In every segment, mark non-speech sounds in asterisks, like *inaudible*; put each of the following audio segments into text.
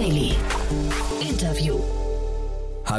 Daily.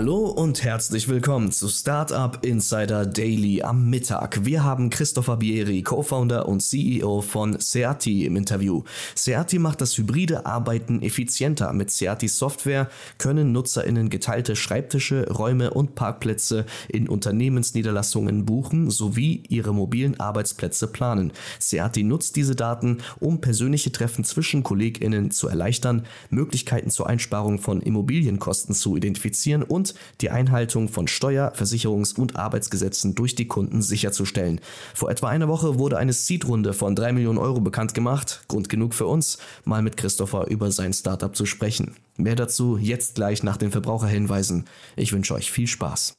Hallo und herzlich willkommen zu Startup Insider Daily am Mittag. Wir haben Christopher Bieri, Co-Founder und CEO von Seati im Interview. Seati macht das hybride Arbeiten effizienter. Mit Seati Software können NutzerInnen geteilte Schreibtische, Räume und Parkplätze in Unternehmensniederlassungen buchen sowie ihre mobilen Arbeitsplätze planen. Seati nutzt diese Daten, um persönliche Treffen zwischen KollegInnen zu erleichtern, Möglichkeiten zur Einsparung von Immobilienkosten zu identifizieren und die Einhaltung von Steuer-, Versicherungs- und Arbeitsgesetzen durch die Kunden sicherzustellen. Vor etwa einer Woche wurde eine Seed-Runde von 3 Millionen Euro bekannt gemacht. Grund genug für uns, mal mit Christopher über sein Startup zu sprechen. Mehr dazu jetzt gleich nach den Verbraucherhinweisen. Ich wünsche euch viel Spaß.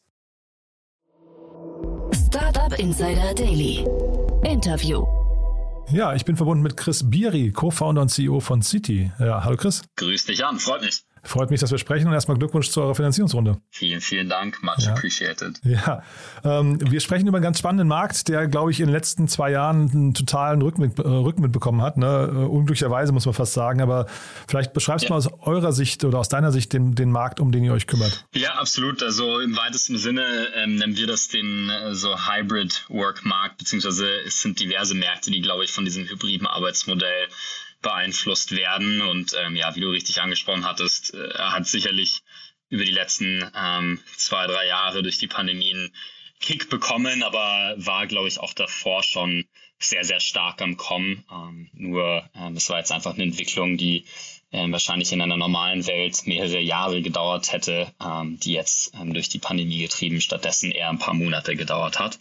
Startup Insider Daily. Interview. Ja, ich bin verbunden mit Chris Bieri, Co-Founder und CEO von City. Ja, hallo Chris. Grüß dich an, freut mich. Freut mich, dass wir sprechen und erstmal Glückwunsch zu eurer Finanzierungsrunde. Vielen, vielen Dank. Much ja. appreciated. Ja, ähm, wir sprechen über einen ganz spannenden Markt, der, glaube ich, in den letzten zwei Jahren einen totalen Rückenwind, äh, Rückenwind bekommen hat. Ne? Uh, unglücklicherweise muss man fast sagen, aber vielleicht beschreibst du ja. mal aus eurer Sicht oder aus deiner Sicht den, den Markt, um den ihr euch kümmert. Ja, absolut. Also im weitesten Sinne ähm, nennen wir das den äh, so Hybrid Work Markt, beziehungsweise es sind diverse Märkte, die, glaube ich, von diesem hybriden Arbeitsmodell beeinflusst werden. Und ähm, ja, wie du richtig angesprochen hattest, äh, hat sicherlich über die letzten ähm, zwei, drei Jahre durch die Pandemie einen Kick bekommen, aber war, glaube ich, auch davor schon sehr, sehr stark am Kommen. Ähm, nur ähm, es war jetzt einfach eine Entwicklung, die ähm, wahrscheinlich in einer normalen Welt mehrere Jahre gedauert hätte, ähm, die jetzt ähm, durch die Pandemie getrieben stattdessen eher ein paar Monate gedauert hat.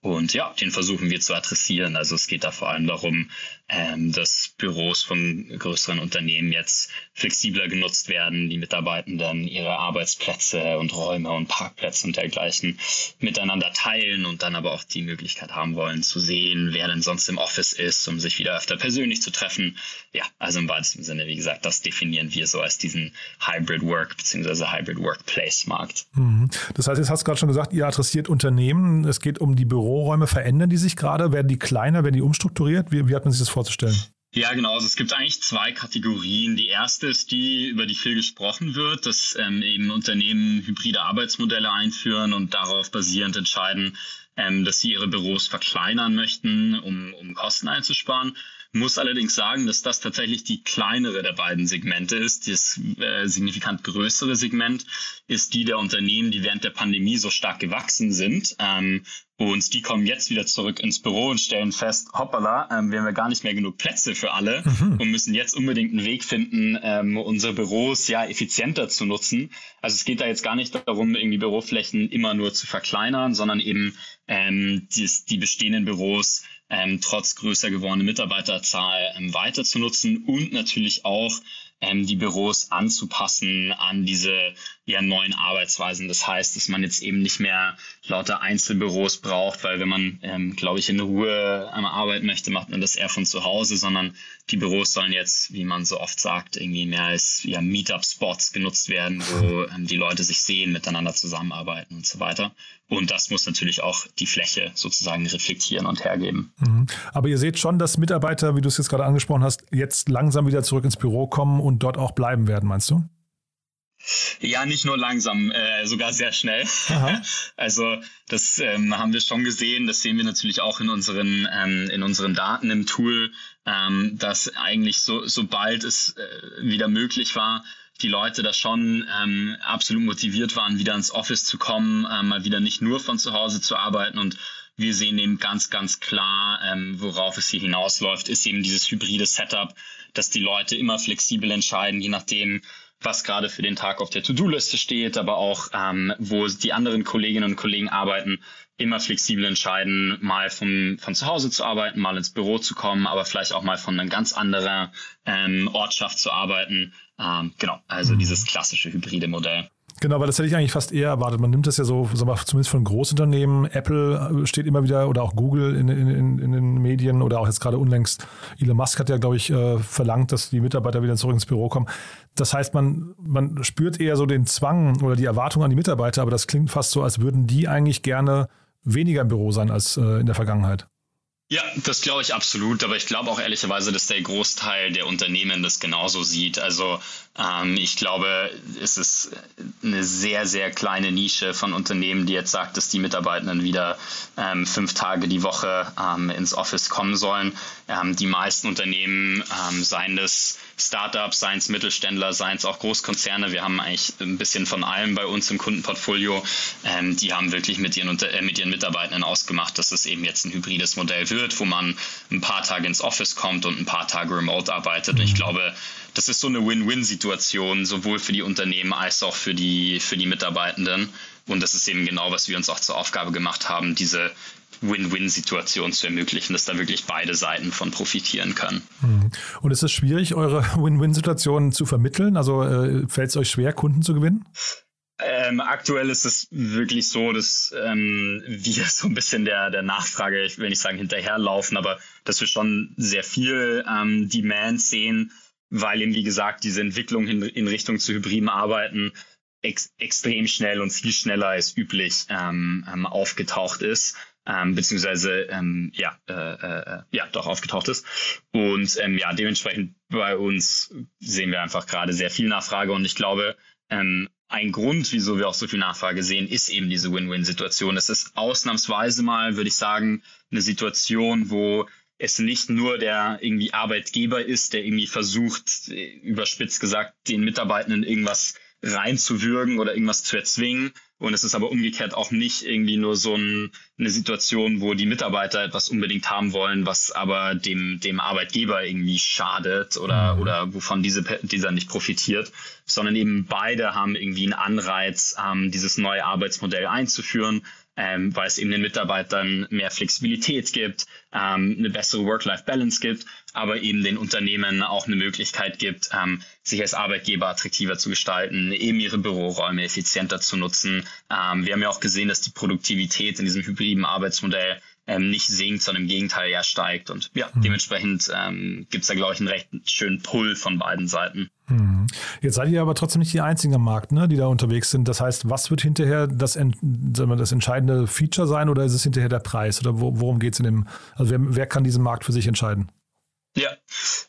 Und ja, den versuchen wir zu adressieren. Also es geht da vor allem darum, ähm, dass Büros von größeren Unternehmen jetzt flexibler genutzt werden, die Mitarbeitenden ihre Arbeitsplätze und Räume und Parkplätze und dergleichen miteinander teilen und dann aber auch die Möglichkeit haben wollen zu sehen, wer denn sonst im Office ist, um sich wieder öfter persönlich zu treffen. Ja, also im weitesten Sinne, wie gesagt, das definieren wir so als diesen Hybrid Work bzw. Hybrid Workplace Markt. Mhm. Das heißt, jetzt hast du gerade schon gesagt, ihr adressiert Unternehmen. Es geht um die Büroräume. Verändern die sich gerade? Werden die kleiner? Werden die umstrukturiert? Wie, wie hat man sich das vorzustellen? Ja, genau. Also es gibt eigentlich zwei Kategorien. Die erste ist die, über die viel gesprochen wird, dass ähm, eben Unternehmen hybride Arbeitsmodelle einführen und darauf basierend entscheiden, ähm, dass sie ihre Büros verkleinern möchten, um, um Kosten einzusparen. Muss allerdings sagen, dass das tatsächlich die kleinere der beiden Segmente ist. Das äh, signifikant größere Segment ist die der Unternehmen, die während der Pandemie so stark gewachsen sind. Ähm, und die kommen jetzt wieder zurück ins Büro und stellen fest, hoppala, ähm, wir haben ja gar nicht mehr genug Plätze für alle mhm. und müssen jetzt unbedingt einen Weg finden, ähm, unsere Büros ja effizienter zu nutzen. Also es geht da jetzt gar nicht darum, irgendwie Büroflächen immer nur zu verkleinern, sondern eben ähm, die, die bestehenden Büros ähm, trotz größer gewordener Mitarbeiterzahl ähm, weiter zu nutzen und natürlich auch ähm, die Büros anzupassen an diese ja, neuen Arbeitsweisen. Das heißt, dass man jetzt eben nicht mehr lauter Einzelbüros braucht, weil wenn man, ähm, glaube ich, in Ruhe einmal arbeiten möchte, macht man das eher von zu Hause, sondern die Büros sollen jetzt, wie man so oft sagt, irgendwie mehr als ja, Meetup-Spots genutzt werden, wo ähm, die Leute sich sehen, miteinander zusammenarbeiten und so weiter. Und das muss natürlich auch die Fläche sozusagen reflektieren und hergeben. Mhm. Aber ihr seht schon, dass Mitarbeiter, wie du es jetzt gerade angesprochen hast, jetzt langsam wieder zurück ins Büro kommen und dort auch bleiben werden, meinst du? Ja, nicht nur langsam, äh, sogar sehr schnell. *laughs* also das ähm, haben wir schon gesehen. Das sehen wir natürlich auch in unseren ähm, in unseren Daten im Tool, ähm, dass eigentlich so sobald es äh, wieder möglich war, die Leute da schon ähm, absolut motiviert waren, wieder ins Office zu kommen, äh, mal wieder nicht nur von zu Hause zu arbeiten und wir sehen eben ganz, ganz klar, ähm, worauf es hier hinausläuft, ist eben dieses hybride Setup, dass die Leute immer flexibel entscheiden, je nachdem, was gerade für den Tag auf der To-Do-Liste steht, aber auch ähm, wo die anderen Kolleginnen und Kollegen arbeiten, immer flexibel entscheiden, mal vom, von zu Hause zu arbeiten, mal ins Büro zu kommen, aber vielleicht auch mal von einer ganz anderen ähm, Ortschaft zu arbeiten. Ähm, genau, also mhm. dieses klassische hybride Modell. Genau, weil das hätte ich eigentlich fast eher erwartet. Man nimmt das ja so, sagen wir, zumindest von Großunternehmen. Apple steht immer wieder oder auch Google in, in, in den Medien oder auch jetzt gerade unlängst. Elon Musk hat ja, glaube ich, äh, verlangt, dass die Mitarbeiter wieder zurück ins Büro kommen. Das heißt, man, man spürt eher so den Zwang oder die Erwartung an die Mitarbeiter, aber das klingt fast so, als würden die eigentlich gerne weniger im Büro sein als äh, in der Vergangenheit. Ja, das glaube ich absolut, aber ich glaube auch ehrlicherweise, dass der Großteil der Unternehmen das genauso sieht. Also ähm, ich glaube, es ist eine sehr, sehr kleine Nische von Unternehmen, die jetzt sagt, dass die Mitarbeitenden wieder ähm, fünf Tage die Woche ähm, ins Office kommen sollen. Ähm, die meisten Unternehmen, ähm, seien das Startups, seien es Mittelständler, seien es auch Großkonzerne, wir haben eigentlich ein bisschen von allem bei uns im Kundenportfolio, ähm, die haben wirklich mit ihren, äh, mit ihren Mitarbeitenden ausgemacht, dass es eben jetzt ein hybrides Modell wird, wo man ein paar Tage ins Office kommt und ein paar Tage remote arbeitet. Und ich glaube, das ist so eine Win-Win-Situation, sowohl für die Unternehmen als auch für die, für die Mitarbeitenden. Und das ist eben genau, was wir uns auch zur Aufgabe gemacht haben, diese Win-Win-Situation zu ermöglichen, dass da wirklich beide Seiten von profitieren können. Mhm. Und ist es schwierig, eure Win-Win-Situation zu vermitteln? Also äh, fällt es euch schwer, Kunden zu gewinnen? Ähm, aktuell ist es wirklich so, dass ähm, wir *laughs* so ein bisschen der, der Nachfrage, ich will nicht sagen hinterherlaufen, aber dass wir schon sehr viel ähm, Demand sehen, weil eben, wie gesagt, diese Entwicklung in, in Richtung zu hybriden Arbeiten ex extrem schnell und viel schneller als üblich ähm, ähm, aufgetaucht ist. Ähm, beziehungsweise ähm, ja, äh, äh, ja, doch aufgetaucht ist. Und ähm, ja, dementsprechend bei uns sehen wir einfach gerade sehr viel Nachfrage und ich glaube, ähm, ein Grund, wieso wir auch so viel Nachfrage sehen, ist eben diese Win-Win-Situation. Es ist ausnahmsweise mal, würde ich sagen, eine Situation, wo es nicht nur der irgendwie Arbeitgeber ist, der irgendwie versucht, überspitzt gesagt, den Mitarbeitenden irgendwas reinzuwürgen oder irgendwas zu erzwingen. Und es ist aber umgekehrt auch nicht irgendwie nur so ein, eine Situation, wo die Mitarbeiter etwas unbedingt haben wollen, was aber dem, dem Arbeitgeber irgendwie schadet oder, mhm. oder wovon diese, dieser nicht profitiert, sondern eben beide haben irgendwie einen Anreiz, ähm, dieses neue Arbeitsmodell einzuführen ähm, weil es eben den Mitarbeitern mehr Flexibilität gibt, ähm, eine bessere Work-Life-Balance gibt, aber eben den Unternehmen auch eine Möglichkeit gibt, ähm, sich als Arbeitgeber attraktiver zu gestalten, eben ihre Büroräume effizienter zu nutzen. Ähm, wir haben ja auch gesehen, dass die Produktivität in diesem hybriden Arbeitsmodell ähm, nicht sinkt, sondern im Gegenteil ja steigt. Und ja, mhm. dementsprechend ähm, gibt es da, glaube ich, einen recht schönen Pull von beiden Seiten. Mhm. Jetzt seid ihr aber trotzdem nicht die einzigen am Markt, ne, die da unterwegs sind. Das heißt, was wird hinterher das, das entscheidende Feature sein oder ist es hinterher der Preis? Oder worum geht es in dem, also wer, wer kann diesen Markt für sich entscheiden? Ja,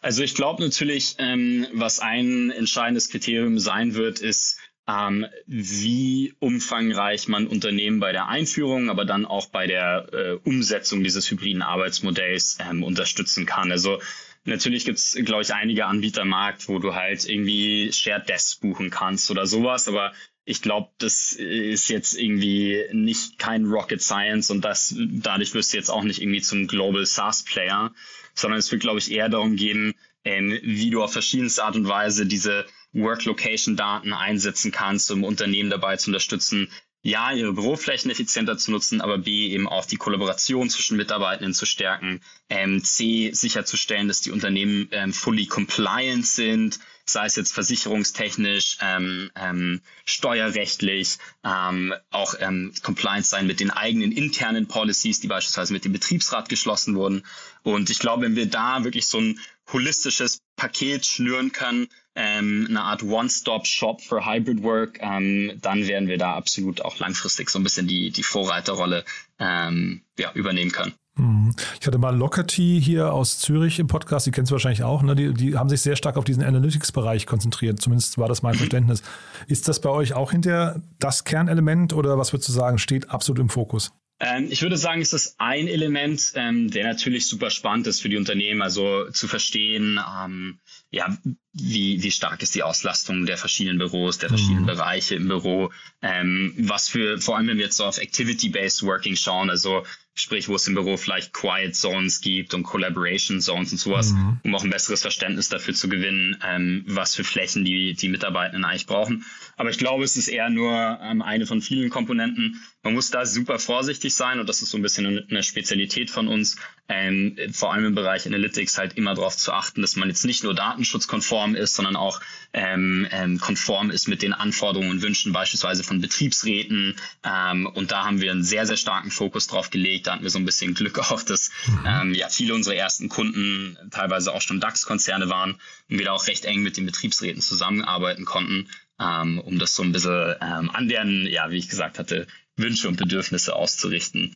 also ich glaube natürlich, ähm, was ein entscheidendes Kriterium sein wird, ist, ähm, wie umfangreich man Unternehmen bei der Einführung, aber dann auch bei der äh, Umsetzung dieses hybriden Arbeitsmodells ähm, unterstützen kann. Also natürlich gibt es, glaube ich, einige Anbieter im Markt, wo du halt irgendwie Shared Desks buchen kannst oder sowas, aber ich glaube, das ist jetzt irgendwie nicht kein Rocket Science und das dadurch wirst du jetzt auch nicht irgendwie zum Global SaaS Player, sondern es wird, glaube ich, eher darum gehen, ähm, wie du auf verschiedenste Art und Weise diese Work-Location-Daten einsetzen kannst, um Unternehmen dabei zu unterstützen, ja, ihre Büroflächen effizienter zu nutzen, aber B, eben auch die Kollaboration zwischen Mitarbeitenden zu stärken, ähm, C, sicherzustellen, dass die Unternehmen ähm, fully compliant sind, sei es jetzt versicherungstechnisch, ähm, ähm, steuerrechtlich, ähm, auch ähm, compliant sein mit den eigenen internen Policies, die beispielsweise mit dem Betriebsrat geschlossen wurden. Und ich glaube, wenn wir da wirklich so ein holistisches Paket schnüren können, ähm, eine Art One-Stop-Shop für Hybrid Work, ähm, dann werden wir da absolut auch langfristig so ein bisschen die, die Vorreiterrolle ähm, ja, übernehmen können. Mhm. Ich hatte mal Lockerty hier aus Zürich im Podcast, die kennst du wahrscheinlich auch, ne? die, die haben sich sehr stark auf diesen Analytics-Bereich konzentriert, zumindest war das mein mhm. Verständnis. Ist das bei euch auch hinter das Kernelement oder was würdest du sagen, steht absolut im Fokus? Ähm, ich würde sagen, es ist ein Element, ähm, der natürlich super spannend ist für die Unternehmen, also zu verstehen, ähm, ja, wie, wie stark ist die Auslastung der verschiedenen Büros, der verschiedenen mhm. Bereiche im Büro, ähm, was für, vor allem wenn wir jetzt so auf Activity-Based Working schauen, also sprich, wo es im Büro vielleicht Quiet Zones gibt und Collaboration Zones und sowas, mhm. um auch ein besseres Verständnis dafür zu gewinnen, ähm, was für Flächen die, die Mitarbeitenden eigentlich brauchen. Aber ich glaube, es ist eher nur ähm, eine von vielen Komponenten. Man muss da super vorsichtig sein und das ist so ein bisschen eine Spezialität von uns, ähm, vor allem im Bereich Analytics halt immer darauf zu achten, dass man jetzt nicht nur datenschutzkonform ist, sondern auch ähm, ähm, konform ist mit den Anforderungen und Wünschen beispielsweise von Betriebsräten. Ähm, und da haben wir einen sehr, sehr starken Fokus drauf gelegt. Da hatten wir so ein bisschen Glück *laughs* auch, dass mhm. ähm, ja viele unserer ersten Kunden teilweise auch schon DAX-Konzerne waren und wir da auch recht eng mit den Betriebsräten zusammenarbeiten konnten, ähm, um das so ein bisschen ähm, an deren, ja, wie ich gesagt hatte, Wünsche und Bedürfnisse auszurichten.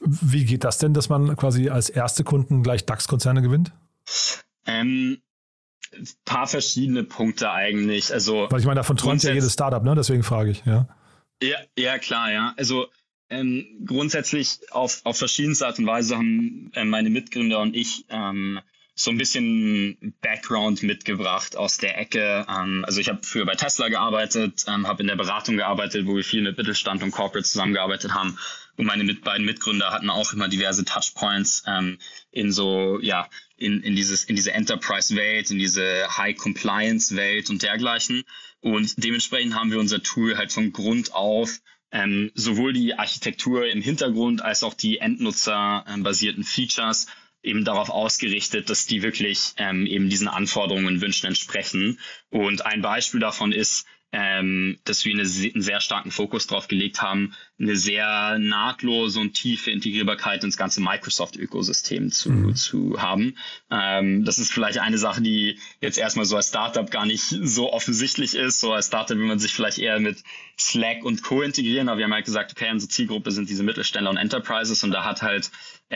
Wie geht das denn, dass man quasi als erste Kunden gleich DAX-Konzerne gewinnt? Ähm, paar verschiedene Punkte eigentlich. Also Weil ich meine, davon träumt ja jedes Startup, ne? Deswegen frage ich, ja. Ja, ja klar, ja. Also ähm, grundsätzlich auf, auf verschiedenste Art und Weise haben äh, meine Mitgründer und ich ähm, so ein bisschen Background mitgebracht aus der Ecke. Ähm, also ich habe früher bei Tesla gearbeitet, ähm, habe in der Beratung gearbeitet, wo wir viel mit Mittelstand und Corporate zusammengearbeitet haben. Und meine mit, beiden Mitgründer hatten auch immer diverse Touchpoints ähm, in so, ja, in, in, dieses, in diese Enterprise-Welt, in diese High-Compliance-Welt und dergleichen. Und dementsprechend haben wir unser Tool halt von Grund auf ähm, sowohl die Architektur im Hintergrund als auch die Endnutzer-basierten Features eben darauf ausgerichtet, dass die wirklich ähm, eben diesen Anforderungen und Wünschen entsprechen. Und ein Beispiel davon ist, ähm, dass wir eine, einen sehr starken Fokus darauf gelegt haben, eine sehr nahtlose und tiefe Integrierbarkeit ins ganze Microsoft-Ökosystem zu, mhm. zu haben. Ähm, das ist vielleicht eine Sache, die jetzt erstmal so als Startup gar nicht so offensichtlich ist. So als Startup will man sich vielleicht eher mit Slack und Co. integrieren, aber wir haben halt gesagt, okay, unsere Zielgruppe sind diese Mittelständler und Enterprises und da hat halt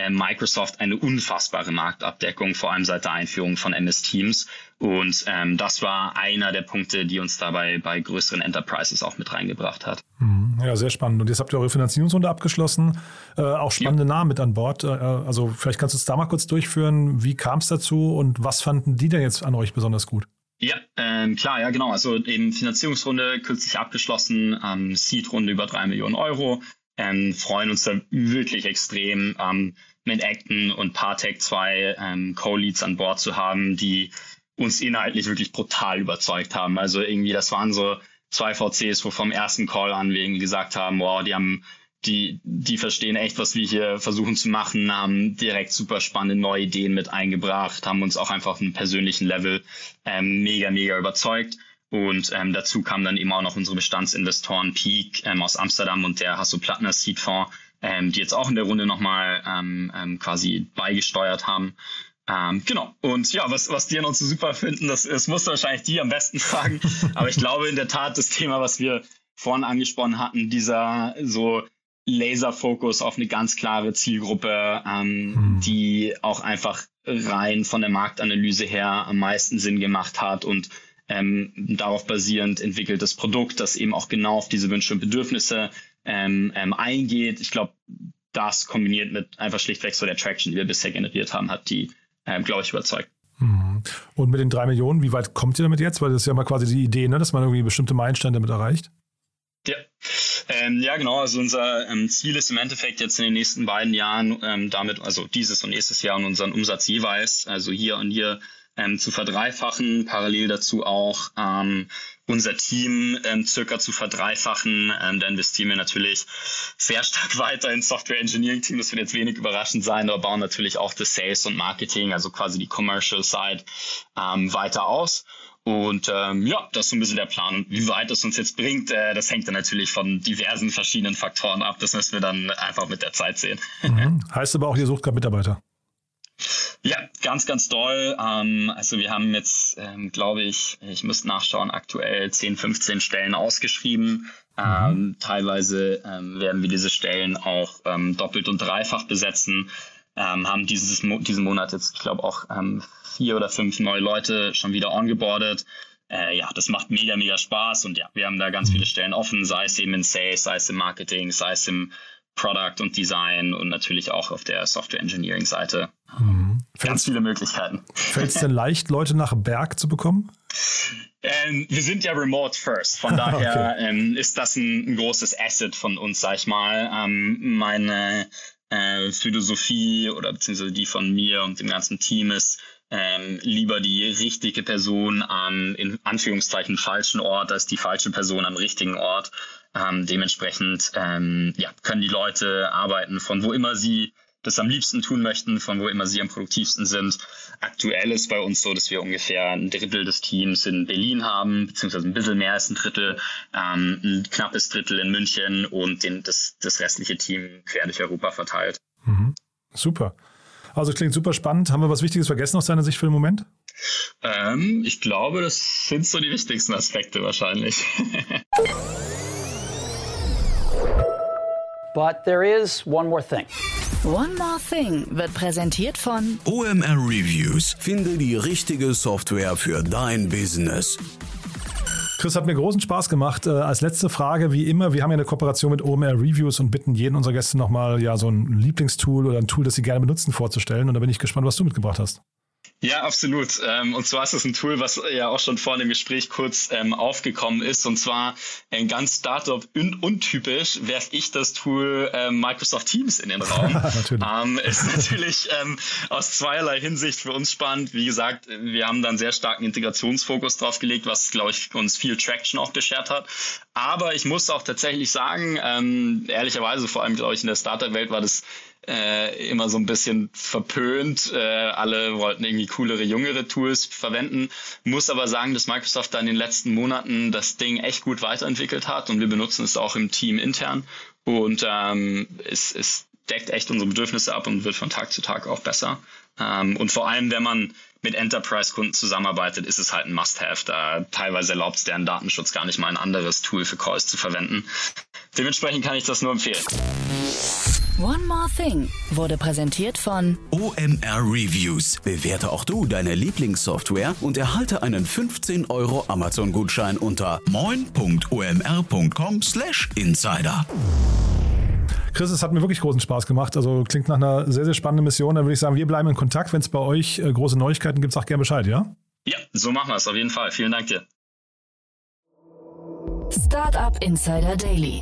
Microsoft eine unfassbare Marktabdeckung, vor allem seit der Einführung von MS Teams. Und ähm, das war einer der Punkte, die uns dabei bei größeren Enterprises auch mit reingebracht hat. Mhm. Ja, sehr spannend. Und jetzt habt ihr eure Finanzierungsrunde abgeschlossen, äh, auch spannende ja. Namen mit an Bord. Äh, also vielleicht kannst du es da mal kurz durchführen. Wie kam es dazu und was fanden die denn jetzt an euch besonders gut? Ja, ähm, klar, ja, genau. Also eben Finanzierungsrunde kürzlich abgeschlossen, ähm, Seed-Runde über drei Millionen Euro. Ähm, freuen uns da wirklich extrem, ähm, mit Acton und Partec zwei ähm, Co-Leads an Bord zu haben, die uns inhaltlich wirklich brutal überzeugt haben. Also irgendwie, das waren so zwei VCs, wo vom ersten Call an wir irgendwie gesagt haben, wow, die haben die, die verstehen echt, was wir hier versuchen zu machen, haben direkt super spannende neue Ideen mit eingebracht, haben uns auch einfach auf einem persönlichen Level ähm, mega, mega überzeugt. Und ähm, dazu kamen dann eben auch noch unsere Bestandsinvestoren Peak ähm, aus Amsterdam und der Hasso-Plattner Seed Fonds, ähm, die jetzt auch in der Runde nochmal ähm, ähm, quasi beigesteuert haben. Ähm, genau. Und ja, was, was die an uns so super finden, das, das musst du wahrscheinlich die am besten *laughs* fragen. Aber ich glaube in der Tat, das Thema, was wir vorhin angesprochen hatten, dieser so Laserfokus auf eine ganz klare Zielgruppe, ähm, mhm. die auch einfach rein von der Marktanalyse her am meisten Sinn gemacht hat und ähm, darauf basierend entwickeltes Produkt, das eben auch genau auf diese Wünsche und Bedürfnisse ähm, ähm, eingeht. Ich glaube, das kombiniert mit einfach schlichtweg so der Traction, die wir bisher generiert haben, hat die, ähm, glaube ich, überzeugt. Mhm. Und mit den drei Millionen, wie weit kommt ihr damit jetzt? Weil das ist ja mal quasi die Idee, ne, dass man irgendwie bestimmte Meilensteine damit erreicht. Ja. Ähm, ja, genau. Also unser ähm, Ziel ist im Endeffekt jetzt in den nächsten beiden Jahren ähm, damit, also dieses und nächstes Jahr und unseren Umsatz jeweils, also hier und hier ähm, zu verdreifachen, parallel dazu auch ähm, unser Team ähm, circa zu verdreifachen. Ähm, da investieren wir natürlich sehr stark *laughs* weiter ins Software Engineering Team. Das wird jetzt wenig überraschend sein, aber bauen natürlich auch das Sales und Marketing, also quasi die Commercial Side, ähm, weiter aus. Und ähm, ja, das ist so ein bisschen der Plan. Und wie weit es uns jetzt bringt, äh, das hängt dann natürlich von diversen verschiedenen Faktoren ab. Das müssen wir dann einfach mit der Zeit sehen. Mhm. Heißt aber auch, ihr sucht gerade Mitarbeiter. Ganz, ganz doll. Ähm, also wir haben jetzt, ähm, glaube ich, ich müsste nachschauen, aktuell 10, 15 Stellen ausgeschrieben. Mhm. Ähm, teilweise ähm, werden wir diese Stellen auch ähm, doppelt und dreifach besetzen. Ähm, haben dieses, diesen Monat jetzt, ich glaube, auch ähm, vier oder fünf neue Leute schon wieder ongeboardet. Äh, ja, das macht mega, mega Spaß und ja, wir haben da ganz viele Stellen offen, sei es eben in Sales, sei es im Marketing, sei es im Product und Design und natürlich auch auf der Software Engineering Seite. Mhm. Ganz viele Möglichkeiten. Fällt es denn leicht, Leute nach Berg zu bekommen? Ähm, wir sind ja remote first, von *laughs* daher okay. ähm, ist das ein, ein, großes Asset von uns, sag ich mal. Ähm, meine äh, Philosophie oder beziehungsweise die von mir und dem ganzen Team ist, ähm, lieber die richtige Person am in Anführungszeichen falschen Ort als die falsche Person am richtigen Ort. Ähm, dementsprechend ähm, ja, können die Leute arbeiten von wo immer sie das am liebsten tun möchten, von wo immer sie am produktivsten sind. Aktuell ist bei uns so, dass wir ungefähr ein Drittel des Teams in Berlin haben, beziehungsweise ein bisschen mehr als ein Drittel, ähm, ein knappes Drittel in München und den, das, das restliche Team quer durch Europa verteilt. Mhm. Super. Also klingt super spannend. Haben wir was Wichtiges vergessen aus deiner Sicht für den Moment? Ähm, ich glaube, das sind so die wichtigsten Aspekte wahrscheinlich. *laughs* But there is one more thing. One More Thing wird präsentiert von OMR Reviews. Finde die richtige Software für dein Business. Chris, hat mir großen Spaß gemacht. Äh, als letzte Frage, wie immer, wir haben ja eine Kooperation mit OMR Reviews und bitten jeden unserer Gäste nochmal ja, so ein Lieblingstool oder ein Tool, das sie gerne benutzen, vorzustellen. Und da bin ich gespannt, was du mitgebracht hast. Ja, absolut. Ähm, und zwar ist es ein Tool, was ja auch schon vor dem Gespräch kurz ähm, aufgekommen ist. Und zwar ein ganz Startup-untypisch werfe ich das Tool ähm, Microsoft Teams in den *laughs* Raum. natürlich. ist natürlich aus zweierlei Hinsicht für uns spannend. Wie gesagt, wir haben dann sehr starken Integrationsfokus drauf gelegt, was, glaube ich, uns viel Traction auch beschert hat. Aber ich muss auch tatsächlich sagen, ehrlicherweise, vor allem, glaube ich, in der Startup-Welt war das äh, immer so ein bisschen verpönt. Äh, alle wollten irgendwie coolere, jüngere Tools verwenden. Muss aber sagen, dass Microsoft da in den letzten Monaten das Ding echt gut weiterentwickelt hat und wir benutzen es auch im Team intern. Und ähm, es, es deckt echt unsere Bedürfnisse ab und wird von Tag zu Tag auch besser. Ähm, und vor allem, wenn man mit Enterprise-Kunden zusammenarbeitet, ist es halt ein Must-Have. Da teilweise erlaubt es deren Datenschutz gar nicht mal ein anderes Tool für Calls zu verwenden. Dementsprechend kann ich das nur empfehlen. One More Thing wurde präsentiert von OMR Reviews. Bewerte auch du deine Lieblingssoftware und erhalte einen 15 Euro Amazon-Gutschein unter moin.omr.com/insider. Chris, es hat mir wirklich großen Spaß gemacht. Also klingt nach einer sehr, sehr spannenden Mission. Dann würde ich sagen, wir bleiben in Kontakt. Wenn es bei euch äh, große Neuigkeiten gibt, sag gerne Bescheid, ja? Ja, so machen wir es auf jeden Fall. Vielen Dank dir. Startup Insider Daily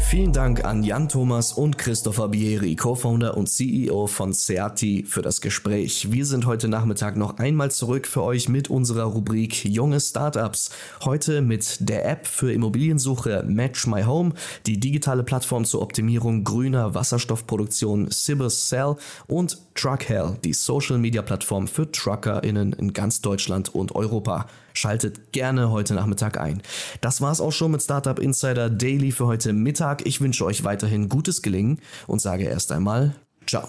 Vielen Dank an Jan Thomas und Christopher Bieri, Co-Founder und CEO von Seati, für das Gespräch. Wir sind heute Nachmittag noch einmal zurück für euch mit unserer Rubrik Junge Startups. Heute mit der App für Immobiliensuche Match My Home, die digitale Plattform zur Optimierung grüner Wasserstoffproduktion Cibus Cell und Truckhell, die Social Media Plattform für TruckerInnen in ganz Deutschland und Europa. Schaltet gerne heute Nachmittag ein. Das war's auch schon mit Startup Insider Daily für heute Mittag. Ich wünsche euch weiterhin gutes Gelingen und sage erst einmal Ciao.